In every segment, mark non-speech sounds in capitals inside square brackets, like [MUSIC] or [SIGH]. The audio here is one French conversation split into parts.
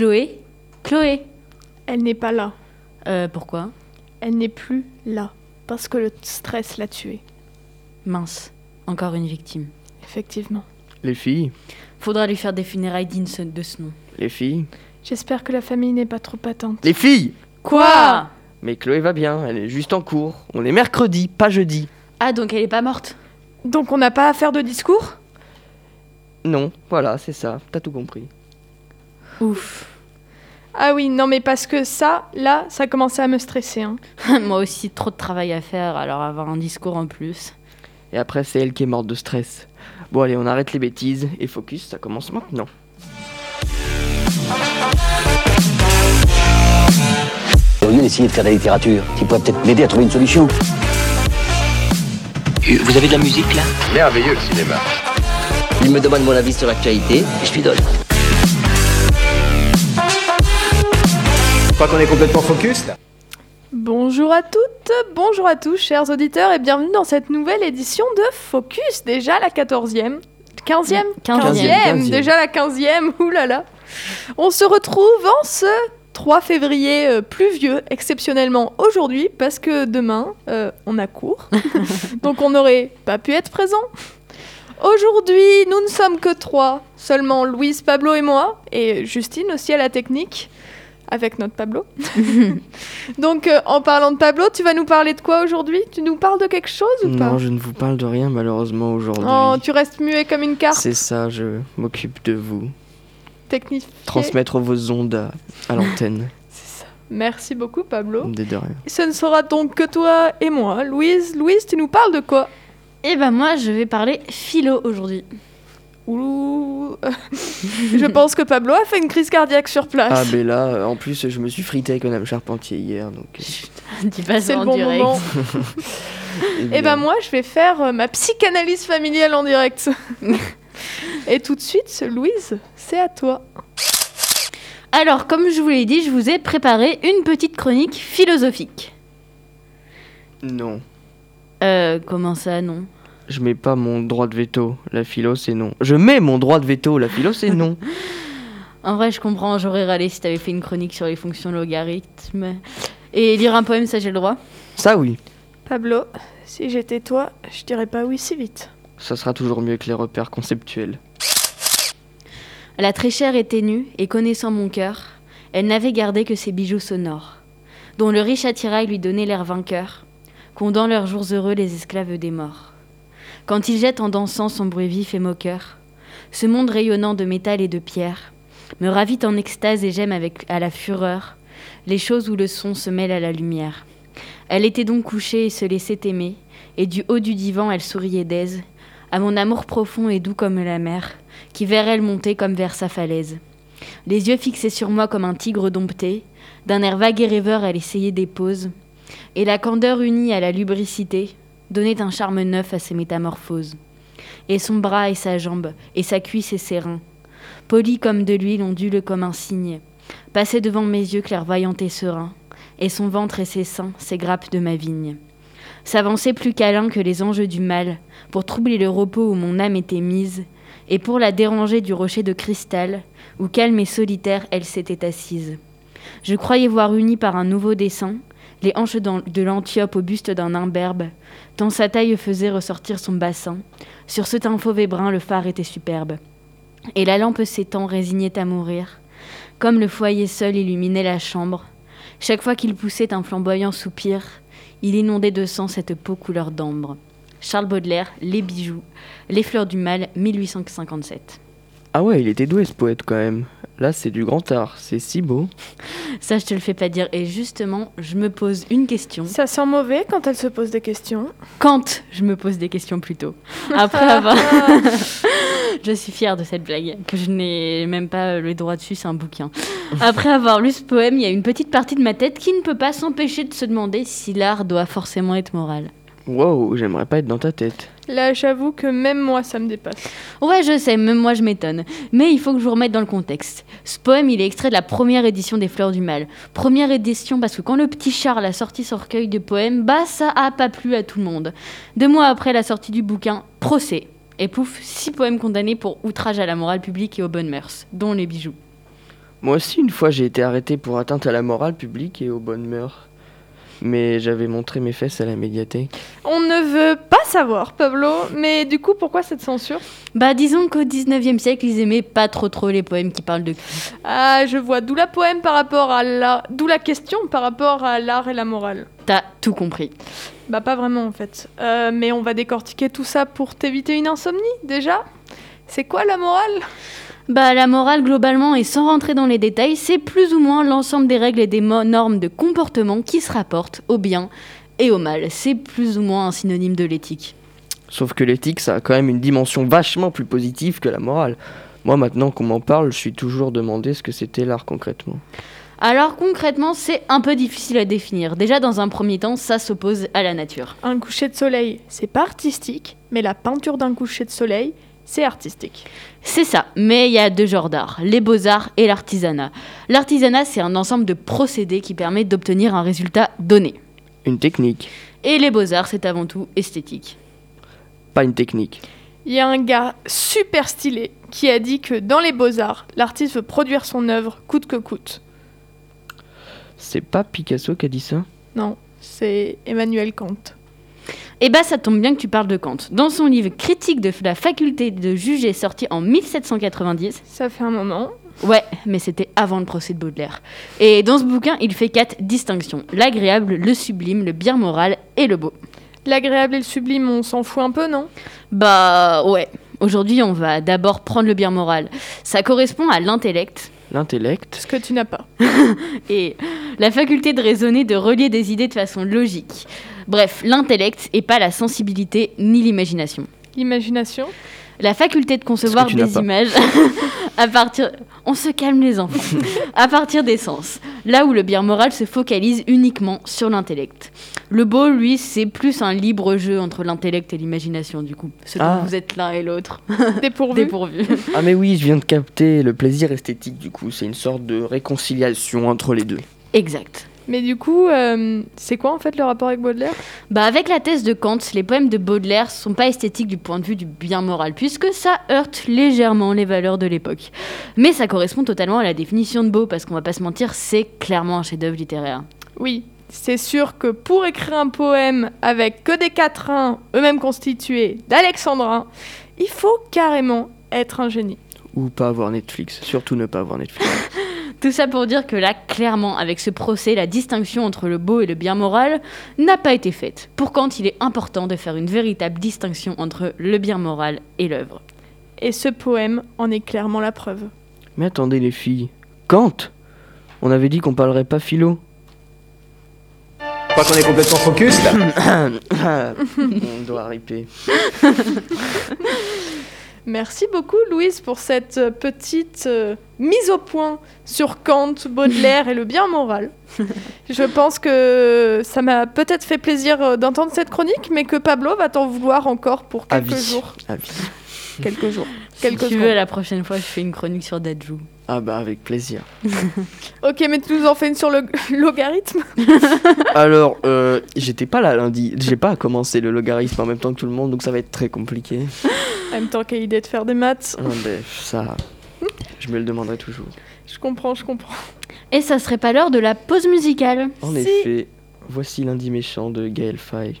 Chloé Chloé Elle n'est pas là. Euh, pourquoi? Elle n'est plus là. Parce que le stress l'a tuée. Mince, encore une victime. Effectivement. Les filles? Faudra lui faire des funérailles dignes de ce nom. Les filles? J'espère que la famille n'est pas trop patente. Les filles? Quoi? Mais Chloé va bien, elle est juste en cours. On est mercredi, pas jeudi. Ah, donc elle est pas morte Donc on n'a pas à faire de discours? Non, voilà, c'est ça, t'as tout compris. Ouf. Ah oui, non mais parce que ça, là, ça commençait à me stresser. Hein. [LAUGHS] Moi aussi, trop de travail à faire, alors avoir un discours en plus. Et après, c'est elle qui est morte de stress. Bon, allez, on arrête les bêtises et focus, ça commence maintenant. Au lieu d'essayer de faire de la littérature, qui pourrait peut-être m'aider à trouver une solution. Euh, Vous avez de la musique là? Merveilleux le cinéma. Il me demande mon avis sur l'actualité et je lui donne. Crois qu'on est complètement focus là. Bonjour à toutes, bonjour à tous, chers auditeurs, et bienvenue dans cette nouvelle édition de Focus, déjà la 14e. 15e 15e. déjà la 15e, oulala. On se retrouve en ce 3 février euh, pluvieux, exceptionnellement aujourd'hui, parce que demain, euh, on a cours. [LAUGHS] Donc on n'aurait pas pu être présent. Aujourd'hui, nous ne sommes que trois, seulement Louise, Pablo et moi, et Justine aussi à la technique, avec notre Pablo. [LAUGHS] Donc euh, en parlant de Pablo, tu vas nous parler de quoi aujourd'hui? Tu nous parles de quelque chose ou pas? Non, je ne vous parle de rien malheureusement aujourd'hui. Oh, tu restes muet comme une carte C'est ça, je m'occupe de vous. technique. Transmettre vos ondes à, à l'antenne. [LAUGHS] C'est ça. Merci beaucoup Pablo. Des de rien. Ce ne sera donc que toi et moi. Louise, Louise, tu nous parles de quoi? Eh ben moi, je vais parler philo aujourd'hui. Ouh. je pense que Pablo a fait une crise cardiaque sur place. Ah, ben là, euh, en plus, je me suis frité avec Madame Charpentier hier, donc. euh, Dis pas C'est ça le en bon direct. moment. [LAUGHS] Et ben évidemment. moi, je vais faire euh, ma psychanalyse familiale en direct. [LAUGHS] et tout de suite, Louise, c'est à toi. Alors, comme je vous l'ai dit, je vous ai préparé une petite chronique philosophique. Non. Euh, comment ça, non? Je mets pas mon droit de veto. La philo, c'est non. Je mets mon droit de veto. La philo, c'est non. [LAUGHS] En vrai, je comprends, j'aurais râlé si t'avais fait une chronique sur les fonctions logarithmes. Et lire un poème, ça j'ai le droit? Ça, oui. Pablo, si j'étais toi, je dirais pas oui si vite. Ça sera toujours mieux que les repères conceptuels. La très chère était nue, et connaissant mon cœur, elle n'avait gardé que ses bijoux sonores, dont le riche attirail lui donnait l'air vainqueur, qu'ont dans leurs jours heureux les esclaves des morts. Quand il jette en dansant son bruit vif et moqueur, ce monde rayonnant de métal et de pierre, me ravit en extase et j'aime avec à la fureur les choses où le son se mêle à la lumière. Elle était donc couchée et se laissait aimer, et du haut du divan elle souriait d'aise, à mon amour profond et doux comme la mer, qui vers elle montait comme vers sa falaise. Les yeux fixés sur moi comme un tigre dompté, d'un air vague et rêveur elle essayait des pauses, et la candeur unie à la lubricité donnait un charme neuf à ses métamorphoses. Et son bras et sa jambe, et sa cuisse et ses reins, polis comme de l'huile onduleux comme un cygne, passaient devant mes yeux clairvoyants et sereins, et son ventre et ses seins, ses grappes de ma vigne. S'avançaient plus câlins que les anges du mal, pour troubler le repos où mon âme était mise, et pour la déranger du rocher de cristal, où calme et solitaire elle s'était assise. Je croyais voir unis par un nouveau dessin, les hanches de l'antiope au buste d'un imberbe, tant sa taille faisait ressortir son bassin. Sur ce teint fauve et brun, le phare était superbe. Et la lampe s'étend, résignait à mourir, comme le foyer seul illuminait la chambre. Chaque fois qu'il poussait un flamboyant soupir, il inondait de sang cette peau couleur d'ambre. Charles Baudelaire, Les bijoux, Les fleurs du mal, 1857. Ah ouais, il était doué ce poète quand même. Là, c'est du grand art. C'est si beau. Ça, je te le fais pas dire. Et justement, je me pose une question. Ça sent mauvais quand elle se pose des questions. Quand je me pose des questions plutôt. Après [LAUGHS] avoir. [LAUGHS] je suis fière de cette blague, que je n'ai même pas le droit dessus, c'est un bouquin. Après avoir lu ce poème, il y a une petite partie de ma tête qui ne peut pas s'empêcher de se demander si l'art doit forcément être moral. Wow, j'aimerais pas être dans ta tête. Là, j'avoue que même moi, ça me dépasse. Ouais, je sais, même moi je m'étonne. Mais il faut que je vous remette dans le contexte. Ce poème, il est extrait de la première édition des Fleurs du Mal. Première édition parce que quand le petit Charles a sorti son recueil de poèmes, bah ça a pas plu à tout le monde. Deux mois après la sortie du bouquin, procès. Et pouf, six poèmes condamnés pour outrage à la morale publique et aux bonnes mœurs, dont les bijoux. Moi aussi, une fois, j'ai été arrêté pour atteinte à la morale publique et aux bonnes mœurs. Mais j'avais montré mes fesses à la médiathèque. On ne veut pas savoir, Pablo, mais du coup, pourquoi cette censure? Bah disons qu'au 19e siècle, ils aimaient pas trop trop les poèmes qui parlent de cul. Ah, je vois, d'où la poème par rapport à la... D'où la question par rapport à l'art et la morale. T'as tout compris. Bah pas vraiment en fait. Euh, mais on va décortiquer tout ça pour t'éviter une insomnie, déjà? C'est quoi la morale? Bah la morale globalement et sans rentrer dans les détails, c'est plus ou moins l'ensemble des règles et des normes de comportement qui se rapportent au bien et au mal. C'est plus ou moins un synonyme de l'éthique. Sauf que l'éthique, ça a quand même une dimension vachement plus positive que la morale. Moi, maintenant qu'on m'en parle, je suis toujours demandé ce que c'était l'art concrètement. Alors concrètement, c'est un peu difficile à définir. Déjà dans un premier temps, ça s'oppose à la nature. Un coucher de soleil, c'est pas artistique, mais la peinture d'un coucher de soleil, c'est artistique. C'est ça, mais il y a deux genres d'art, les beaux-arts et l'artisanat. L'artisanat, c'est un ensemble de procédés qui permet d'obtenir un résultat donné. Une technique, Et les beaux-arts, c'est avant tout esthétique. pas une technique. Il y a un gars super stylé qui a dit que dans les beaux-arts, l'artiste veut produire son œuvre coûte que coûte. C'est pas Picasso qui a dit ça? Non, c'est Emmanuel Kant. Eh bah ça tombe bien que tu parles de Kant. Dans son livre Critique de la faculté de juger sorti en 1790, Ça fait un moment. ouais, mais c'était avant le procès de Baudelaire. Et dans ce bouquin, il fait quatre distinctions l'agréable, le sublime, le bien moral et le beau. L'agréable et le sublime, on s'en fout un peu, non? Bah ouais. Aujourd'hui, on va d'abord prendre le bien moral. Ça correspond à l'intellect L'intellect Ce que tu n'as pas. [LAUGHS] et la faculté de raisonner, de relier des idées de façon logique. Bref, l'intellect et pas la sensibilité ni l'imagination. L'imagination La faculté de concevoir des images [LAUGHS] à partir. On se calme les enfants. [LAUGHS] à partir des sens. Là où le bien moral se focalise uniquement sur l'intellect. Le beau, lui, c'est plus un libre jeu entre l'intellect et l'imagination, du coup. Ce dont Ah. vous êtes l'un et l'autre. [LAUGHS] Dépourvu. Dépourvu. Ah mais oui, je viens de capter le plaisir esthétique du coup. C'est une sorte de réconciliation entre les deux. exact. Mais du coup, euh, c'est quoi en fait le rapport avec Baudelaire? Bah avec la thèse de Kant, les poèmes de Baudelaire sont pas esthétiques du point de vue du bien moral, puisque ça heurte légèrement les valeurs de l'époque. Mais ça correspond totalement à la définition de beau, parce qu'on va pas se mentir, c'est clairement un chef-d'œuvre littéraire. Oui, c'est sûr que pour écrire un poème avec que des quatrains, eux-mêmes constitués d'alexandrins, il faut carrément être un génie. Ou pas avoir Netflix. Surtout ne pas avoir Netflix. [LAUGHS] Tout ça pour dire que là, clairement, avec ce procès, la distinction entre le beau et le bien moral n'a pas été faite. Pour Kant, il est important de faire une véritable distinction entre le bien moral et l'œuvre. Et ce poème en est clairement la preuve. Mais attendez les filles. Kant On avait dit qu'on parlerait pas philo. Pas qu'on est complètement focus là [COUGHS] [COUGHS] On doit riper. [LAUGHS] Merci beaucoup Louise pour cette euh, petite euh, mise au point sur Kant, Baudelaire et le bien moral. [LAUGHS] Je pense que ça m'a peut-être fait plaisir euh, d'entendre cette chronique, mais que Pablo va t'en vouloir encore pour quelques Avis. jours. Avis. [LAUGHS] Quelques jours. Si Quelques tu veux, la prochaine fois, je fais une chronique sur Dajou. Ah bah avec plaisir. [LAUGHS] Ok, mais tu nous en fais une sur le [LAUGHS] logarithme Alors, euh, j'étais pas là lundi. J'ai pas commencé le logarithme en même temps que tout le monde, donc ça va être très compliqué. En même temps, quelle idée de faire des maths. Ah, ben, ça, je me le demanderai toujours. Je comprends, je comprends. Et ça serait pas l'heure de la pause musicale En Si. effet, voici lundi méchant de Gaël Faye.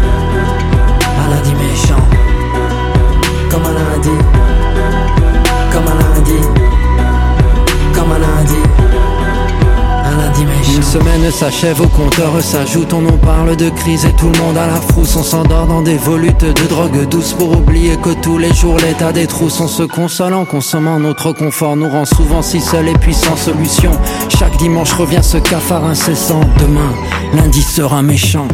semaine s'achève, au compteur s'ajoute, on nous parle de crise et tout le monde à la frousse. On s'endort dans des volutes de drogue douce pour oublier que tous les jours l'état des trousses. On se console en consommant notre confort, nous rend souvent si seuls et puis sans solution. Chaque dimanche revient ce cafard incessant. Demain, lundi sera méchant.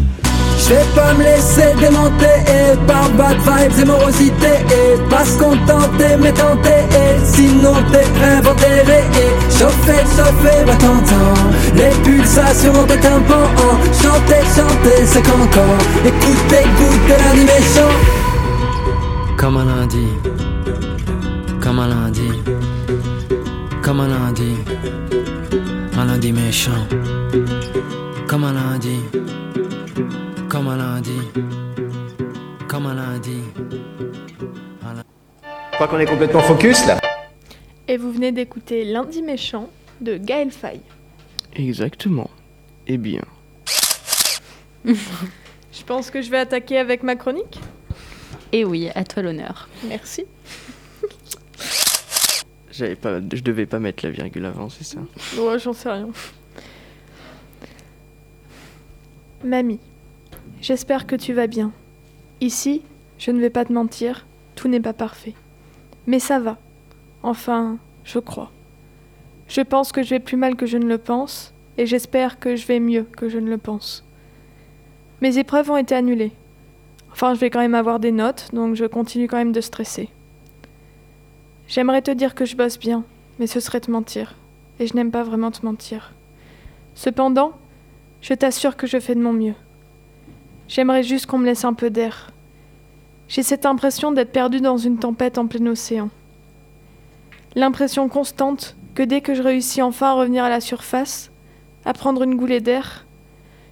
Je vais pas me laisser démonter et par bad vibes et morosité et pas se contenter mais tenter et sinon t'es enterrés et chauffer, chauffer, bah t'entends les pulsations de tympans chanter, chanter c'est qu'encore. Écoutez lundi méchant comme un lundi. Comme un lundi. Comme un lundi. Un lundi méchant. Comme un lundi comme un lundi, comme un lundi. Je crois qu'on est complètement focus là. Et vous venez d'écouter Lundi méchant de Gaël Faye. Exactement. Eh bien, [LAUGHS] Je pense que je vais attaquer avec ma chronique. Et oui, à toi l'honneur. Merci. j'avais pas, je devais pas mettre la virgule avant, c'est ça? Ouais, j'en sais rien. Mamie, j'espère que tu vas bien. Ici, je ne vais pas te mentir, tout n'est pas parfait. Mais ça va. Enfin, je crois. Je pense que je vais plus mal que je ne le pense, et j'espère que je vais mieux que je ne le pense. Mes épreuves ont été annulées. Enfin, je vais quand même avoir des notes, donc je continue quand même de stresser. J'aimerais te dire que je bosse bien, mais ce serait te mentir, et je n'aime pas vraiment te mentir. Cependant, je t'assure que je fais de mon mieux. J'aimerais juste qu'on me laisse un peu d'air. J'ai cette impression d'être perdue dans une tempête en plein océan. L'impression constante que dès que je réussis enfin à revenir à la surface, à prendre une goulée d'air,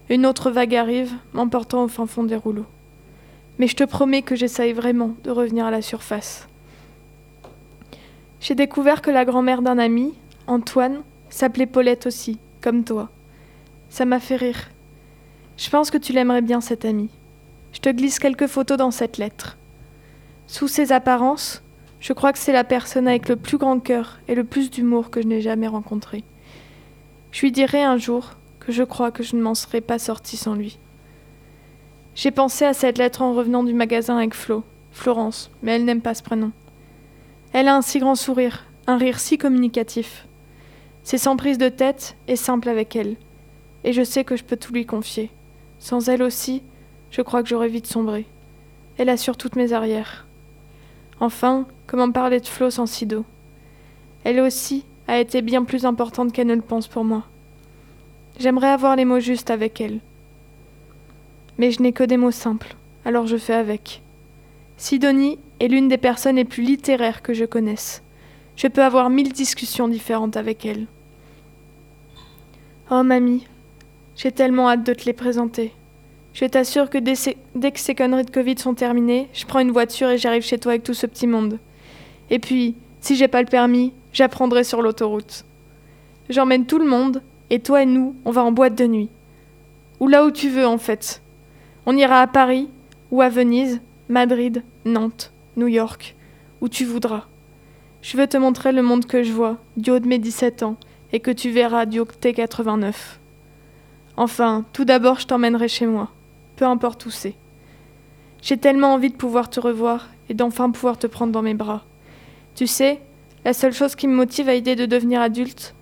une autre vague arrive, m'emportant au fin fond des rouleaux. Mais je te promets que j'essaye vraiment de revenir à la surface. J'ai découvert que la grand-mère d'un ami, Antoine, s'appelait Paulette aussi, comme toi. Ça m'a fait rire. Je pense que tu l'aimerais bien, cet ami. Je te glisse quelques photos dans cette lettre. Sous ses apparences, je crois que c'est la personne avec le plus grand cœur et le plus d'humour que je n'ai jamais rencontré. Je lui dirai un jour que je crois que je ne m'en serais pas sortie sans lui. J'ai pensé à cette lettre en revenant du magasin avec Flo, Florence, mais elle n'aime pas ce prénom. Elle a un si grand sourire, un rire si communicatif. C'est sans prise de tête et simple avec elle. Et je sais que je peux tout lui confier. Sans elle aussi, je crois que j'aurais vite sombré. Elle assure toutes mes arrières. Enfin, comment parler de Flo sans Sido Elle aussi a été bien plus importante qu'elle ne le pense pour moi. J'aimerais avoir les mots justes avec elle. Mais je n'ai que des mots simples, alors je fais avec. Sidonie est l'une des personnes les plus littéraires que je connaisse. Je peux avoir mille discussions différentes avec elle. Oh mamie, j'ai tellement hâte de te les présenter. Je t'assure que dès, que ces conneries de Covid sont terminées, je prends une voiture et j'arrive chez toi avec tout ce petit monde. Et puis, si j'ai pas le permis, j'apprendrai sur l'autoroute. J'emmène tout le monde, et toi et nous, on va en boîte de nuit. Ou là où tu veux, en fait. On ira à Paris, ou à Venise, Madrid, Nantes, New York, où tu voudras. Je veux te montrer le monde que je vois, du haut de mes 17 ans, et que tu verras du haut de tes 89. Enfin, tout d'abord, je t'emmènerai chez moi, peu importe où c'est. J'ai tellement envie de pouvoir te revoir et d'enfin pouvoir te prendre dans mes bras. Tu sais, la seule chose qui me motive à l'idée de devenir adulte,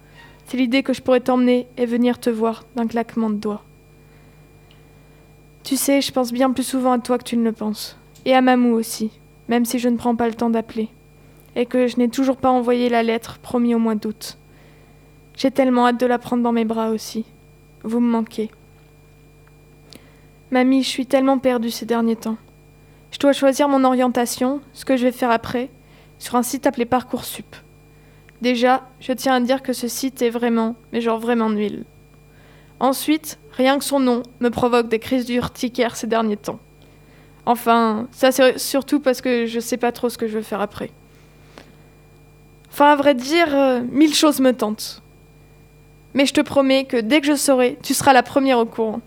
c'est l'idée que je pourrais t'emmener et venir te voir d'un claquement de doigts. Tu sais, je pense bien plus souvent à toi que tu ne le penses. Et à Mamou aussi, même si je ne prends pas le temps d'appeler. Et que je n'ai toujours pas envoyé la lettre promis au mois d'août. J'ai tellement hâte de la prendre dans mes bras aussi. Vous me manquez. Mamie, je suis tellement perdue ces derniers temps. Je dois choisir mon orientation, ce que je vais faire après, sur un site appelé Parcoursup. Déjà, je tiens à dire que ce site est vraiment, mais genre vraiment nul. Ensuite, rien que son nom me provoque des crises d'urticaire ces derniers temps. Enfin, ça c'est surtout parce que je sais pas trop ce que je veux faire après. Enfin, à vrai dire, euh, mille choses me tentent. Mais je te promets que dès que je saurai, tu seras la première au courant.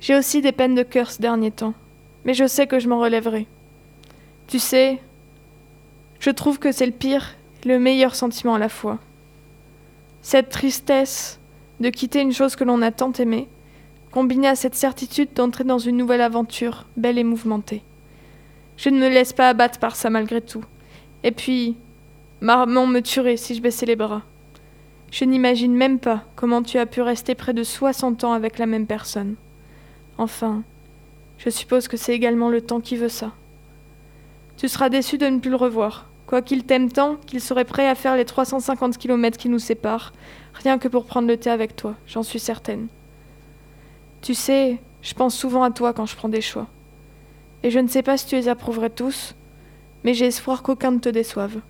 J'ai aussi des peines de cœur ces derniers temps, mais je sais que je m'en relèverai. Tu sais, je trouve que c'est le pire le meilleur sentiment à la fois. Cette tristesse de quitter une chose que l'on a tant aimée, combinée à cette certitude d'entrer dans une nouvelle aventure, belle et mouvementée. Je ne me laisse pas abattre par ça malgré tout. Et puis, maman me tuerait si je baissais les bras. Je n'imagine même pas comment tu as pu rester près de 60 ans avec la même personne. Enfin, je suppose que c'est également le temps qui veut ça. Tu seras déçu de ne plus le revoir, quoiqu'il t'aime tant qu'il serait prêt à faire les 350 km qui nous séparent, rien que pour prendre le thé avec toi, j'en suis certaine. Tu sais, je pense souvent à toi quand je prends des choix. Et je ne sais pas si tu les approuverais tous, mais j'ai espoir qu'aucun ne te déçoive.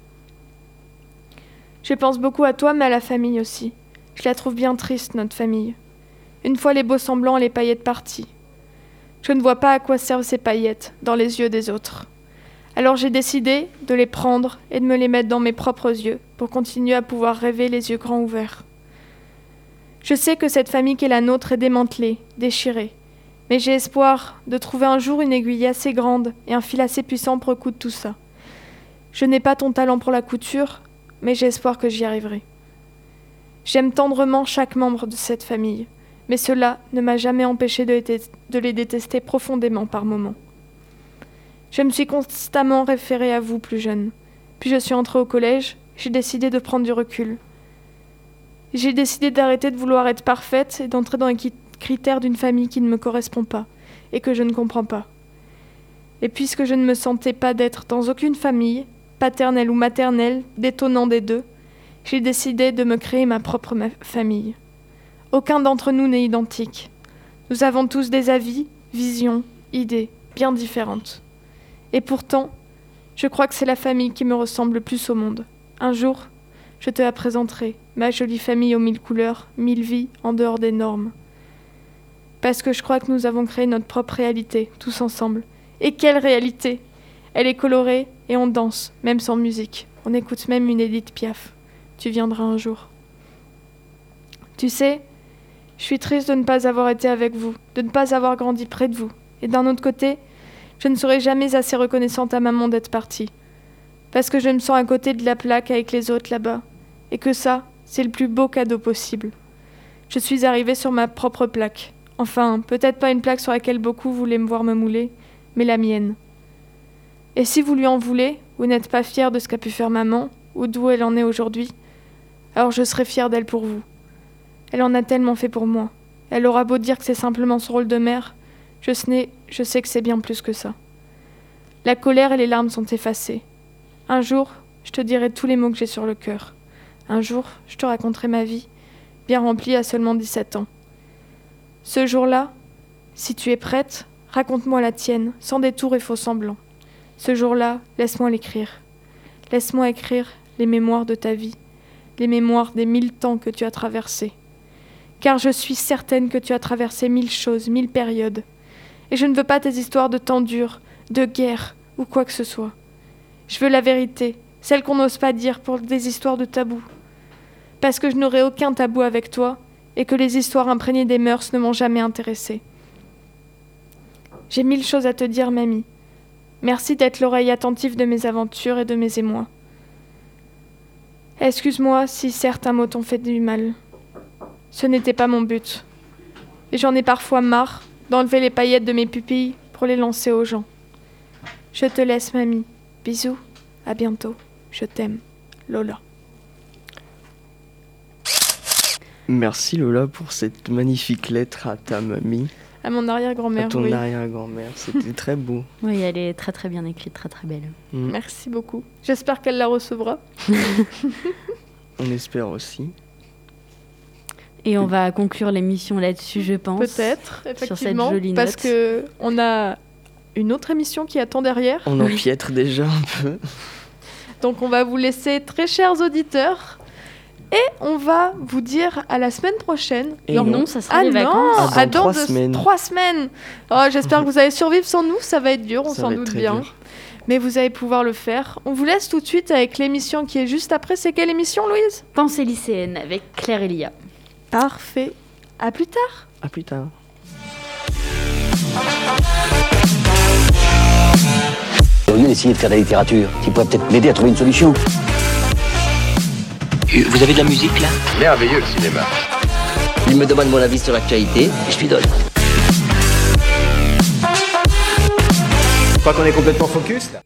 Je pense beaucoup à toi, mais à la famille aussi. Je la trouve bien triste, notre famille. Une fois les beaux semblants et les paillettes partis, je ne vois pas à quoi servent ces paillettes dans les yeux des autres. Alors j'ai décidé de les prendre et de me les mettre dans mes propres yeux pour continuer à pouvoir rêver les yeux grands ouverts. Je sais que cette famille qui est la nôtre est démantelée, déchirée, mais j'ai espoir de trouver un jour une aiguille assez grande et un fil assez puissant pour coudre tout ça. Je n'ai pas ton talent pour la couture, mais espoir que j'y arriverai. J'aime tendrement chaque membre de cette famille mais cela ne m'a jamais empêché de, les détester profondément par moments. Je me suis constamment référée à vous plus jeune. Puis je suis entrée au collège, j'ai décidé de prendre du recul. J'ai décidé d'arrêter de vouloir être parfaite et d'entrer dans les critères d'une famille qui ne me correspond pas et que je ne comprends pas. Et puisque je ne me sentais pas d'être dans aucune famille, paternelle ou maternelle, détonnant des deux, j'ai décidé de me créer ma propre famille. Aucun d'entre nous n'est identique. Nous avons tous des avis, visions, idées bien différentes. Et pourtant, je crois que c'est la famille qui me ressemble le plus au monde. Un jour, je te la présenterai, ma jolie famille aux mille couleurs, mille vies en dehors des normes. Parce que je crois que nous avons créé notre propre réalité, tous ensemble. Et quelle réalité? Elle est colorée et on danse, même sans musique. On écoute même une Edith Piaf. Tu viendras un jour. Tu sais, je suis triste de ne pas avoir été avec vous, de ne pas avoir grandi près de vous. Et d'un autre côté, je ne serai jamais assez reconnaissante à maman d'être partie. Parce que je me sens à côté de la plaque avec les autres là-bas. Et que ça, c'est le plus beau cadeau possible. Je suis arrivée sur ma propre plaque. Enfin, peut-être pas une plaque sur laquelle beaucoup voulaient me voir me mouler, mais la mienne. Et si vous lui en voulez, vous n'êtes pas fier de ce qu'a pu faire maman, ou d'où elle en est aujourd'hui, alors je serai fière d'elle pour vous. Elle en a tellement fait pour moi. Elle aura beau dire que c'est simplement son rôle de mère, je sais, je sais que c'est bien plus que ça. La colère et les larmes sont effacées. Un jour, je te dirai tous les mots que j'ai sur le cœur. Un jour, je te raconterai ma vie, bien remplie à seulement 17 ans. Ce jour-là, si tu es prête, raconte-moi la tienne, sans détour et faux semblants. Ce jour-là, laisse-moi l'écrire. Laisse-moi écrire les mémoires de ta vie, les mémoires des mille temps que tu as traversés car je suis certaine que tu as traversé mille choses, mille périodes. Et je ne veux pas tes histoires de temps dur, de guerre ou quoi que ce soit. Je veux la vérité, celle qu'on n'ose pas dire pour des histoires de tabou. Parce que je n'aurai aucun tabou avec toi et que les histoires imprégnées des mœurs ne m'ont jamais intéressée. J'ai mille choses à te dire, mamie. Merci d'être l'oreille attentive de mes aventures et de mes émois. Excuse-moi si certains mots t'ont fait du mal. Ce n'était pas mon but. Et j'en ai parfois marre d'enlever les paillettes de mes pupilles pour les lancer aux gens. Je te laisse, mamie. Bisous. À bientôt. Je t'aime. Lola. Merci Lola pour cette magnifique lettre à ta mamie. À mon arrière-grand-mère. À ton oui. arrière-grand-mère. C'était très beau. [LAUGHS] Oui, elle est très très bien écrite, très très belle. Mm. Merci beaucoup. J'espère qu'elle la recevra. [LAUGHS] On espère aussi. Et on va conclure l'émission là-dessus, je pense. Peut-être, cette effectivement. jolie parce note. que on a une autre émission qui attend derrière. On empiètre déjà un peu. Donc on va vous laisser, très chers auditeurs, et on va vous dire à la semaine prochaine. Et Non, non. ça sera Ah les non, vacances. Ah, dans à dans trois deux- semaines. trois semaines. Oh, J'espère [LAUGHS] que vous allez survivre sans nous, ça va être dur, on s'en doute bien. dur. Mais vous allez pouvoir le faire. On vous laisse tout de suite avec l'émission qui est juste après. C'est quelle émission, Louise? Pensée lycéenne avec Claire Elia. Parfait. À plus tard. À plus tard. Au lieu d'essayer de faire de la littérature, tu pourrais peut-être m'aider à trouver une solution. Vous avez de la musique là Merveilleux le cinéma. Il me demande mon avis sur l'actualité et je lui donne. Je crois qu'on est complètement focus là.